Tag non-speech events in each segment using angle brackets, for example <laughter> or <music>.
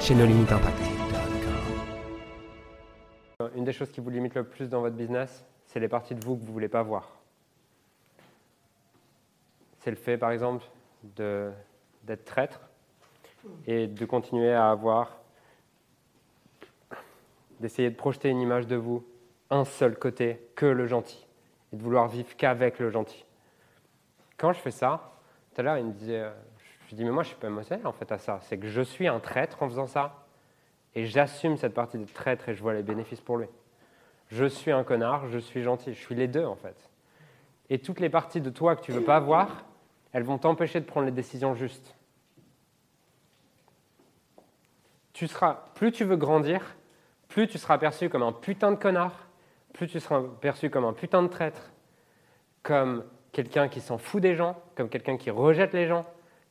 chez. Une des choses qui vous limite le plus dans votre business, c'est les parties de vous que vous ne voulez pas voir. C'est le fait, par exemple, d'être traître et de continuer à avoir, d'essayer de projeter une image de vous, un seul côté, que le gentil, et de vouloir vivre qu'avec le gentil. Quand je fais ça, tout à l'heure, il me disait, dis, mais moi, je suis pas émotionnel en fait à ça. C'est que je suis un traître en faisant ça. Et j'assume cette partie de traître et je vois les bénéfices pour lui. Je suis un connard, je suis gentil. Je suis les deux, en fait. Et toutes les parties de toi que tu veux pas voir, elles vont t'empêcher de prendre les décisions justes. Tu seras, plus tu veux grandir, plus tu seras perçu comme un putain de connard, plus tu seras perçu comme un putain de traître, comme quelqu'un qui s'en fout des gens, comme quelqu'un qui rejette les gens,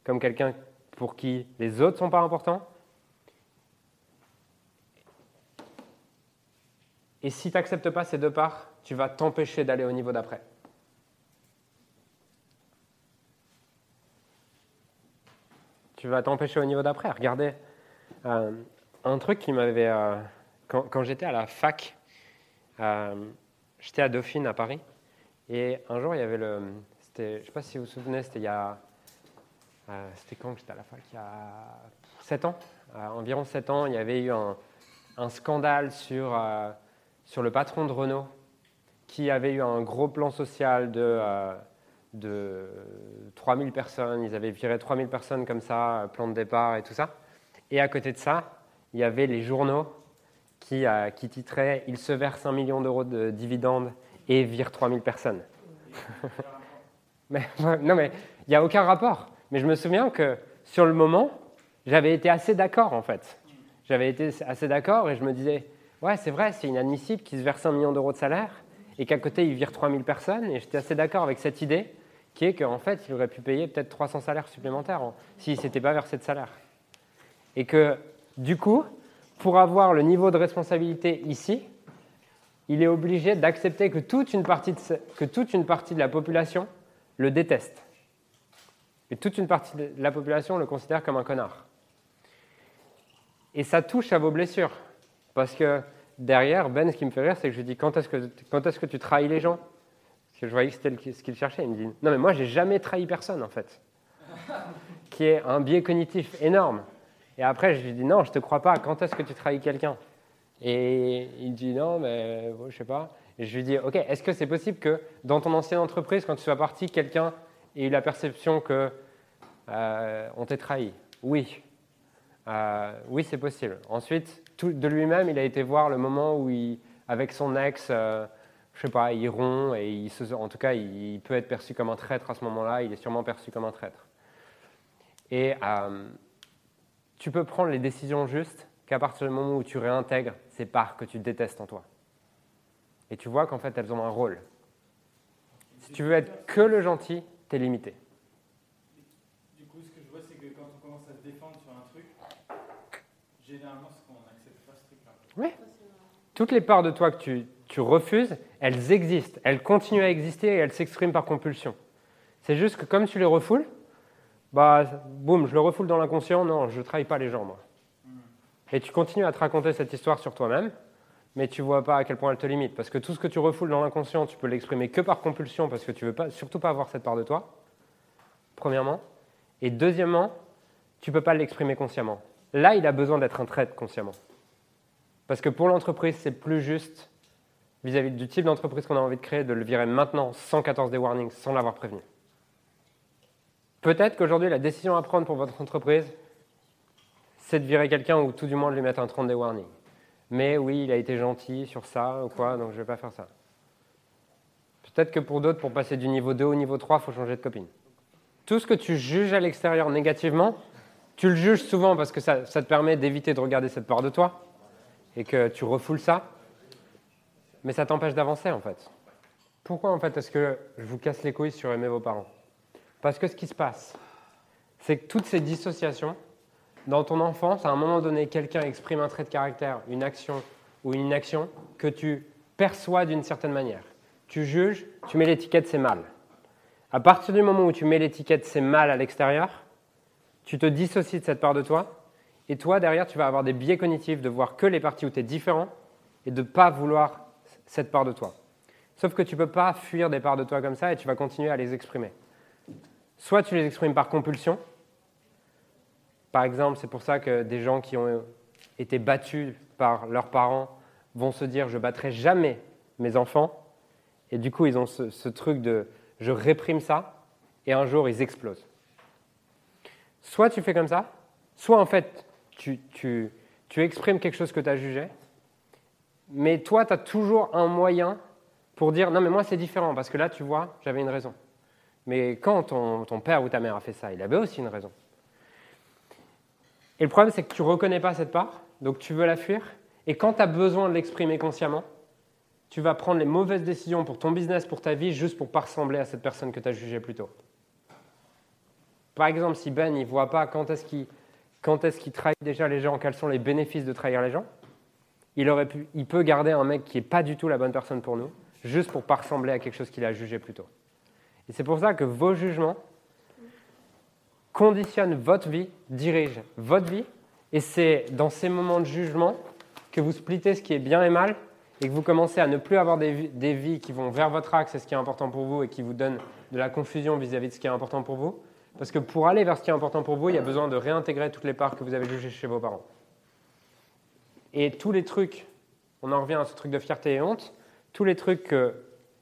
comme quelqu'un pour qui les autres ne sont pas importants. Et si tu n'acceptes pas ces deux parts, tu vas t'empêcher d'aller au niveau d'après. Tu vas t'empêcher au niveau d'après. Regardez, euh, un truc qui m'avait... Euh, quand, j'étais à la fac, euh, j'étais à Dauphine, à Paris, et un jour, il y avait le... Je ne sais pas si vous vous souvenez, c'était il y a euh, c'était quand que j'étais à la fac? Il y a 7 ans. Euh, environ 7 ans, il y avait eu un, scandale sur, euh, sur le patron de Renault qui avait eu un gros plan social de, de 3000 personnes. Ils avaient viré 3000 personnes comme ça, plan de départ et tout ça. Et à côté de ça, il y avait les journaux qui, qui titraient Il se verse un million d'euros de dividendes et vire 3000 personnes. <laughs> mais, <laughs> non, mais il n'y a aucun rapport. Mais je me souviens que sur le moment, j'avais été assez d'accord en fait. J'avais été assez d'accord et je me disais, ouais, c'est vrai, c'est inadmissible qu'il se verse un million d'euros de salaire et qu'à côté il vire 3000 personnes. Et j'étais assez d'accord avec cette idée qui est qu'en fait, il aurait pu payer peut-être 300 salaires supplémentaires s'il ne s'était pas versé de salaire. Et que du coup, pour avoir le niveau de responsabilité ici, il est obligé d'accepter que toute une partie de la population le déteste. Et toute une partie de la population le considère comme un connard. Et ça touche à vos blessures. Parce que derrière, Ben, ce qui me fait rire, c'est que je lui dis quand est-ce que, quand est-ce que tu trahis les gens? Parce que je voyais que c'était ce qu'il cherchait. Il me dit non, mais moi, j'ai jamais trahi personne, en fait. <laughs> qui est un biais cognitif énorme. Et après, je lui dis non, je te crois pas. Quand est-ce que tu trahis quelqu'un? Et il dit non, mais je je sais pas. Et je lui dis ok, est-ce que c'est possible que dans ton ancienne entreprise, quand tu sois parti, quelqu'un ait eu la perception que euh, on t'est trahi Oui. Euh, oui, c'est possible. Ensuite, de lui-même, il a été voir le moment où, avec son ex, euh, je sais pas, il rompt et il se, en tout cas, il, peut être perçu comme un traître à ce moment-là. Il est sûrement perçu comme un traître. Et tu peux prendre les décisions justes qu'à partir du moment où tu réintègres ces parts que tu détestes en toi. Et tu vois qu'en fait, elles ont un rôle. Si tu veux être que le gentil, tu es limité. Oui. Toutes les parts de toi que tu, tu refuses, elles existent, elles continuent à exister et elles s'expriment par compulsion. C'est juste que comme tu les refoules, bah, boum, je le refoule dans l'inconscient, non, je ne trahis pas les gens, moi. Et tu continues à te raconter cette histoire sur toi-même, mais tu vois pas à quel point elle te limite. Parce que tout ce que tu refoules dans l'inconscient, tu peux l'exprimer que par compulsion, parce que tu veux pas, surtout pas avoir cette part de toi, premièrement. Et deuxièmement, tu peux pas l'exprimer consciemment. Là, il a besoin d'être un trait consciemment. Parce que pour l'entreprise, c'est plus juste vis-à-vis du type d'entreprise qu'on a envie de créer de le virer maintenant 114 des warnings sans l'avoir prévenu. Peut-être qu'aujourd'hui, la décision à prendre pour votre entreprise, c'est de virer quelqu'un ou tout du moins de lui mettre un 30 des warnings. Mais oui, il a été gentil sur ça ou quoi, donc je ne vais pas faire ça. Peut-être que pour d'autres, pour passer du niveau 2 au niveau 3, il faut changer de copine. Tout ce que tu juges à l'extérieur négativement, Tu le juges souvent parce que ça, ça te permet d'éviter de regarder cette part de toi et que tu refoules ça, mais ça t'empêche d'avancer en fait. Pourquoi en fait est-ce que je vous casse les couilles sur aimer vos parents? Parce que ce qui se passe, c'est que toutes ces dissociations, dans ton enfance, à un moment donné, quelqu'un exprime un trait de caractère, une action ou une inaction que tu perçois d'une certaine manière. Tu juges, tu mets l'étiquette c'est mal. À partir du moment où tu mets l'étiquette c'est mal à l'extérieur, tu te dissocies de cette part de toi, et toi, derrière, tu vas avoir des biais cognitifs de voir que les parties où tu es différent et de ne pas vouloir cette part de toi. Sauf que tu ne peux pas fuir des parts de toi comme ça et tu vas continuer à les exprimer. Soit tu les exprimes par compulsion. Par exemple, c'est pour ça que des gens qui ont été battus par leurs parents vont se dire je battrai jamais mes enfants. Et du coup, ils ont ce, truc de je réprime ça et un jour ils explosent. Soit tu fais comme ça, soit en fait tu exprimes quelque chose que tu as jugé, mais toi tu as toujours un moyen pour dire non mais moi c'est différent parce que là tu vois j'avais une raison. Mais quand ton, ton, père ou ta mère a fait ça, il avait aussi une raison. Et le problème c'est que tu ne reconnais pas cette part, donc tu veux la fuir, et quand tu as besoin de l'exprimer consciemment, tu vas prendre les mauvaises décisions pour ton business, pour ta vie, juste pour pas ressembler à cette personne que tu as jugée plus tôt. Par exemple, si Ben ne voit pas quand est-ce qu'il est trahit déjà les gens, quels sont les bénéfices de trahir les gens, il, aurait pu, il peut garder un mec qui n'est pas du tout la bonne personne pour nous, juste pour pas ressembler à quelque chose qu'il a jugé plus tôt. Et c'est pour ça que vos jugements conditionnent votre vie, dirigent votre vie, et c'est dans ces moments de jugement que vous splittez ce qui est bien et mal, et que vous commencez à ne plus avoir des vies, qui vont vers votre axe et ce qui est important pour vous, et qui vous donnent de la confusion vis-à-vis -vis de ce qui est important pour vous, parce que pour aller vers ce qui est important pour vous, il y a besoin de réintégrer toutes les parts que vous avez jugées chez vos parents. Et tous les trucs, on en revient à ce truc de fierté et honte, tous les trucs que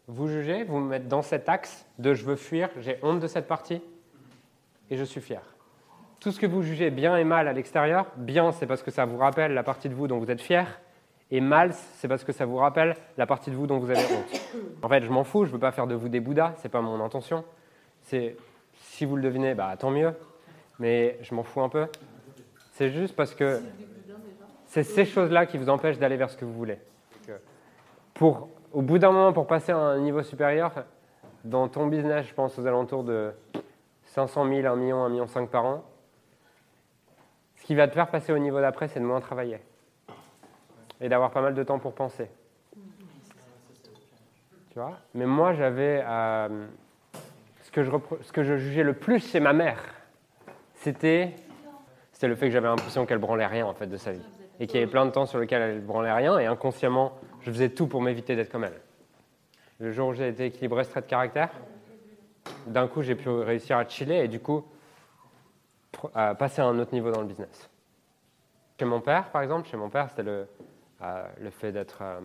vous jugez, vous me mettez dans cet axe de je veux fuir, j'ai honte de cette partie et je suis fier. Tout ce que vous jugez bien et mal à l'extérieur, bien c'est parce que ça vous rappelle la partie de vous dont vous êtes fier, et mal c'est parce que ça vous rappelle la partie de vous dont vous avez honte. En fait, je m'en fous, je ne veux pas faire de vous des bouddhas, c'est pas mon intention. C'est si vous le devinez, bah, tant mieux. Mais je m'en fous un peu. C'est juste parce que c'est ces choses-là qui vous empêchent d'aller vers ce que vous voulez. Pour, au bout d'un moment, pour passer à un niveau supérieur, dans ton business, je pense aux alentours de 500 000, 1 million, 1 million 5 par an, ce qui va te faire passer au niveau d'après, c'est de moins travailler. Et d'avoir pas mal de temps pour penser. Tu vois? Mais moi, j'avais... Euh, que je, ce que je jugeais le plus chez ma mère, c'était c'était le fait que j'avais l'impression qu'elle branlait rien en fait de sa vie et qu'il y avait plein de temps sur lequel elle branlait rien et inconsciemment je faisais tout pour m'éviter d'être comme elle. Le jour où j'ai été équilibré ce trait de caractère, d'un coup j'ai pu réussir à chiller et du coup à passer à un autre niveau dans le business. Chez mon père, par exemple, chez mon père, c'était le, euh, fait d'être. Euh,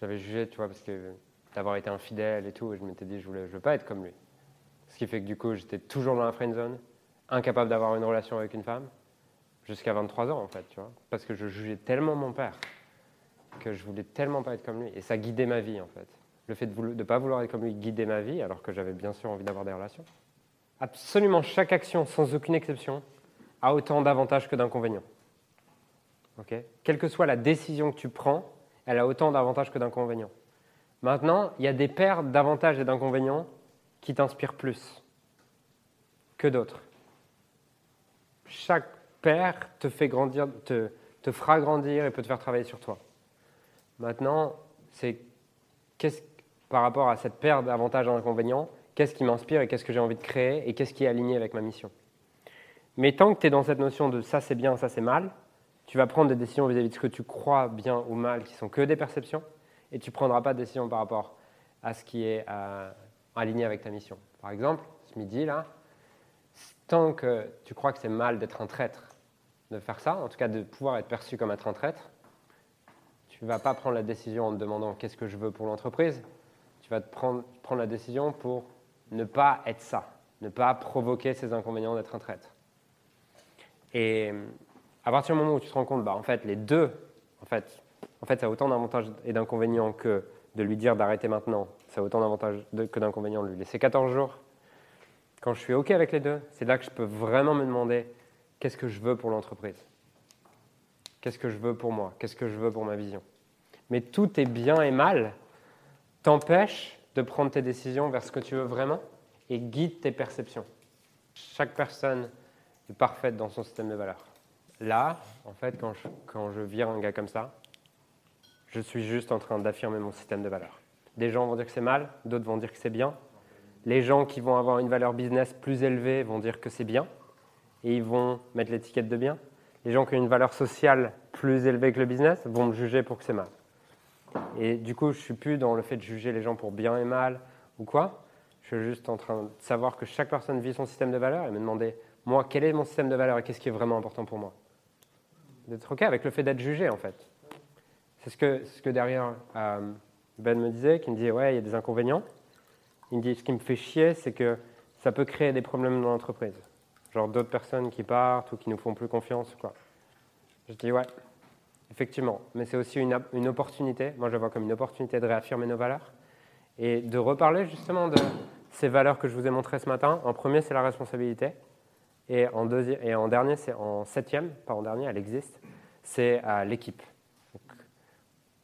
j'avais jugé, tu vois, parce que d'avoir été infidèle et tout. Et je m'étais dit, je ne je veux pas être comme lui. Ce qui fait que du coup, j'étais toujours dans la friend zone, incapable d'avoir une relation avec une femme, jusqu'à 23 ans en fait, tu vois. Parce que je jugeais tellement mon père que je voulais tellement pas être comme lui. Et ça guidait ma vie en fait. Le fait de ne pas vouloir être comme lui guidait ma vie, alors que j'avais bien sûr envie d'avoir des relations. Absolument chaque action, sans aucune exception, a autant d'avantages que d'inconvénients. Quelle que soit la décision que tu prends, elle a autant d'avantages que d'inconvénients. Maintenant, il y a des paires d'avantages et d'inconvénients qui t'inspirent plus que d'autres. Chaque paire te, fait grandir, te, te, fera grandir et peut te faire travailler sur toi. Maintenant, c'est par rapport à cette paire d'avantages et d'inconvénients, qu'est-ce qui m'inspire et qu'est-ce que j'ai envie de créer et qu'est-ce qui est aligné avec ma mission? Mais tant que tu es dans cette notion de ça c'est bien, ça c'est mal, tu vas prendre des décisions vis-à-vis -vis de ce que tu crois bien ou mal qui sont que des perceptions et tu ne prendras pas de décision par rapport à ce qui est euh, aligné avec ta mission. Par exemple, ce midi, là, tant que tu crois que c'est mal d'être un traître, de faire ça, en tout cas de pouvoir être perçu comme être un traître, tu ne vas pas prendre la décision en te demandant qu'est-ce que je veux pour l'entreprise, vas te prendre, prendre la décision pour ne pas être ça, ne pas provoquer ces inconvénients d'être un traître. Et à partir du moment où tu te rends compte, bah, en fait, les deux, en fait, en fait, ça a autant d'avantages et d'inconvénients que de lui dire d'arrêter maintenant. Ça a autant d'avantages que d'inconvénients de lui laisser 14 jours. quand je suis OK avec les deux, c'est là que je peux vraiment me demander qu'est-ce que je veux pour l'entreprise? Qu'est-ce que je veux pour moi? Qu'est-ce que je veux pour ma vision? Mais tout est bien et mal t'empêche de prendre tes décisions vers ce que tu veux vraiment et guide tes perceptions. Chaque personne est parfaite dans son système de valeurs. Là, en fait, quand je, quand je vire un gars comme ça, je suis juste en train d'affirmer mon système de valeurs. Des gens vont dire que c'est mal, d'autres vont dire que c'est bien. Les gens qui vont avoir une valeur business plus élevée vont dire que c'est bien et ils vont mettre l'étiquette de bien. Les gens qui ont une valeur sociale plus élevée que le business vont me juger pour que c'est mal. Et du coup, je suis plus dans le fait de juger les gens pour bien et mal ou quoi. Je suis juste en train de savoir que chaque personne vit son système de valeurs et me demander, moi, quel est mon système de valeurs et qu'est-ce qui est vraiment important pour moi D'être OK avec le fait d'être jugé, en fait. C'est ce que, ce que derrière euh, Ben me disait, qui me disait, ouais, il y a des inconvénients. Il me dit, ce qui me fait chier, c'est que ça peut créer des problèmes dans l'entreprise. Genre d'autres personnes qui partent ou qui nous font plus confiance. Quoi. Je dis, ouais, effectivement. Mais c'est aussi une, opportunité. Moi, je vois comme une opportunité de réaffirmer nos valeurs et de reparler justement de ces valeurs que je vous ai montrées ce matin. En premier, c'est la responsabilité. Et en, et en dernier, c'est en septième, pas en dernier, elle existe, c'est l'équipe.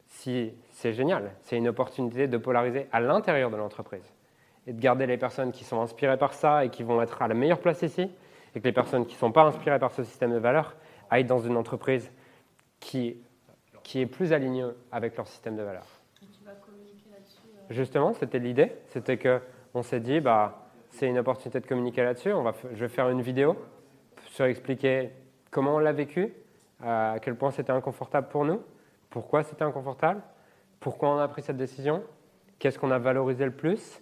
Si, c'est génial, c'est une opportunité de polariser à l'intérieur de l'entreprise et de garder les personnes qui sont inspirées par ça et qui vont être à la meilleure place ici, et que les personnes qui ne sont pas inspirées par ce système de valeurs aillent dans une entreprise qui, qui est plus alignée avec leur système de valeurs. Euh Justement, c'était l'idée, c'était qu'on s'est dit, bah, c'est une opportunité de communiquer là-dessus, je vais faire une vidéo sur expliquer comment on l'a vécu, à quel point c'était inconfortable pour nous, pourquoi c'était inconfortable, pourquoi on a pris cette décision, qu'est-ce qu'on a valorisé le plus,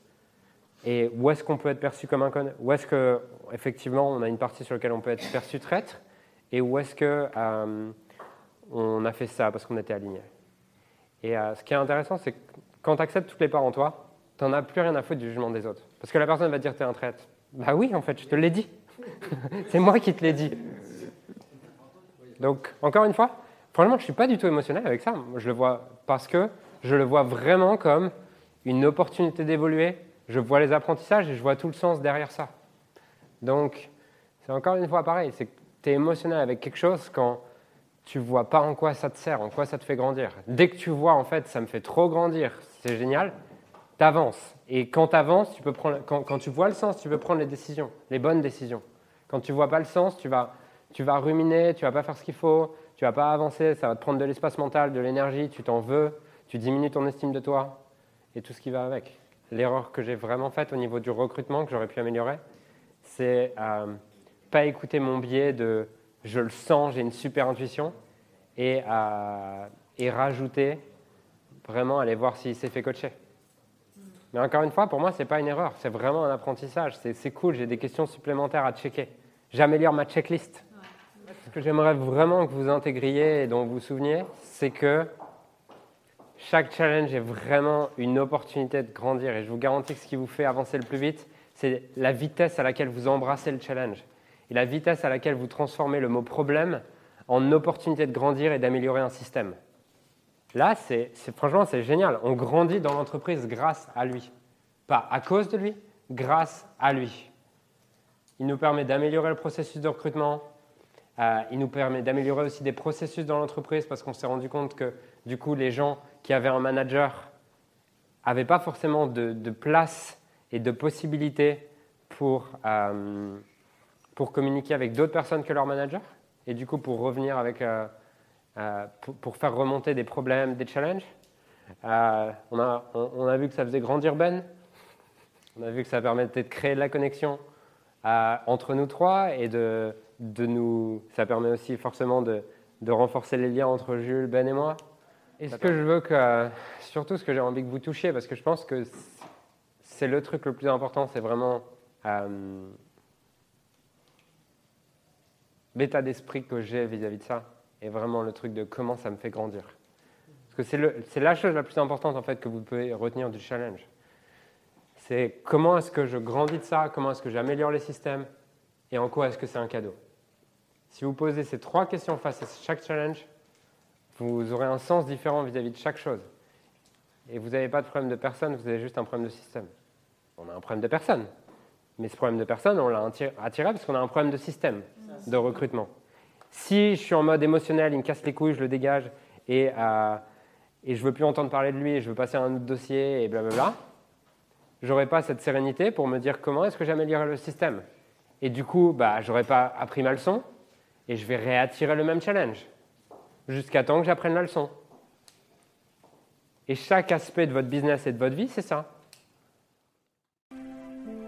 et où est-ce qu'on peut être perçu comme un con, où est-ce que effectivement on a une partie sur laquelle on peut être perçu traître, et où est-ce que euh, on a fait ça parce qu'on était aligné. Et euh, ce qui est intéressant, c'est que quand tu acceptes toutes les parts en toi, tu n'en as plus rien à foutre du jugement des autres. Parce que la personne va te dire tu es un traître. Bah oui, en fait, je te l'ai dit. <laughs> c'est moi qui te l'ai dit. Donc, encore une fois, franchement, je ne suis pas du tout émotionnel avec ça. Je le vois parce que je le vois vraiment comme une opportunité d'évoluer. Je vois les apprentissages et je vois tout le sens derrière ça. Donc, c'est encore une fois pareil. C'est que tu es émotionnel avec quelque chose quand tu vois pas en quoi ça te sert, en quoi ça te fait grandir. Dès que tu vois, en fait, ça me fait trop grandir, c'est génial, tu avances. Et quand tu avances, tu peux prendre, quand, quand, tu vois le sens, tu peux prendre les décisions, les bonnes décisions. Quand tu vois pas le sens, tu vas, tu vas ruminer, tu vas pas faire ce qu'il faut, tu vas pas avancer, ça va te prendre de l'espace mental, de l'énergie, tu t'en veux, tu diminues ton estime de toi et tout ce qui va avec. L'erreur que j'ai vraiment faite au niveau du recrutement, que j'aurais pu améliorer, c'est euh, pas écouter mon biais de je le sens, j'ai une super intuition, et, euh, et rajouter, vraiment aller voir s'il s'est fait coacher. Mais encore une fois, pour moi, ce n'est pas une erreur, c'est vraiment un apprentissage. C'est cool, j'ai des questions supplémentaires à checker. J'améliore ma checklist. Ce que j'aimerais vraiment que vous intégriez et dont vous vous souveniez, c'est que chaque challenge est vraiment une opportunité de grandir. Et je vous garantis que ce qui vous fait avancer le plus vite, c'est la vitesse à laquelle vous embrassez le challenge et la vitesse à laquelle vous transformez le mot problème en opportunité de grandir et d'améliorer un système. Là, c'est, franchement, c'est génial. On grandit dans l'entreprise grâce à lui. Pas à cause de lui, grâce à lui. Il nous permet d'améliorer le processus de recrutement. Euh, il nous permet d'améliorer aussi des processus dans l'entreprise parce qu'on s'est rendu compte que du coup, les gens qui avaient un manager n'avaient pas forcément de, place et de possibilités pour, euh, pour communiquer avec d'autres personnes que leur manager. Et du coup, pour revenir avec, euh, euh, pour, faire remonter des problèmes, des challenges, euh, on, a, on, a vu que ça faisait grandir Ben. On a vu que ça permettait de créer de la connexion entre nous trois et de, de nous. Ça permet aussi forcément de, de renforcer les liens entre Jules, Ben et moi. Et ce que je veux que, surtout ce que j'ai envie que vous touchiez, parce que je pense que c'est le truc le plus important, c'est vraiment l'état d'esprit que j'ai vis-à-vis de ça est vraiment le truc de comment ça me fait grandir. Parce que c'est la chose la plus importante en fait que vous pouvez retenir du challenge. C'est comment est-ce que je grandis de ça, comment est-ce que j'améliore les systèmes et en quoi est-ce que c'est un cadeau. Si vous posez ces trois questions face à chaque challenge, vous aurez un sens différent vis-à-vis de chaque chose. Et vous n'avez pas de problème de personne, vous avez juste un problème de système. On a un problème de personne. Mais ce problème de personne, on l'a attiré parce qu'on a un problème de système de recrutement. Si je suis en mode émotionnel, il me casse les couilles, je le dégage et, euh, et je veux plus entendre parler de lui et je veux passer à un autre dossier et blablabla, j'aurais pas cette sérénité pour me dire comment est-ce que j'améliorerai le système. Et du coup, bah, j'aurais pas appris ma leçon et je vais réattirer le même challenge jusqu'à temps que j'apprenne la leçon. Et chaque aspect de votre business et de votre vie, c'est ça.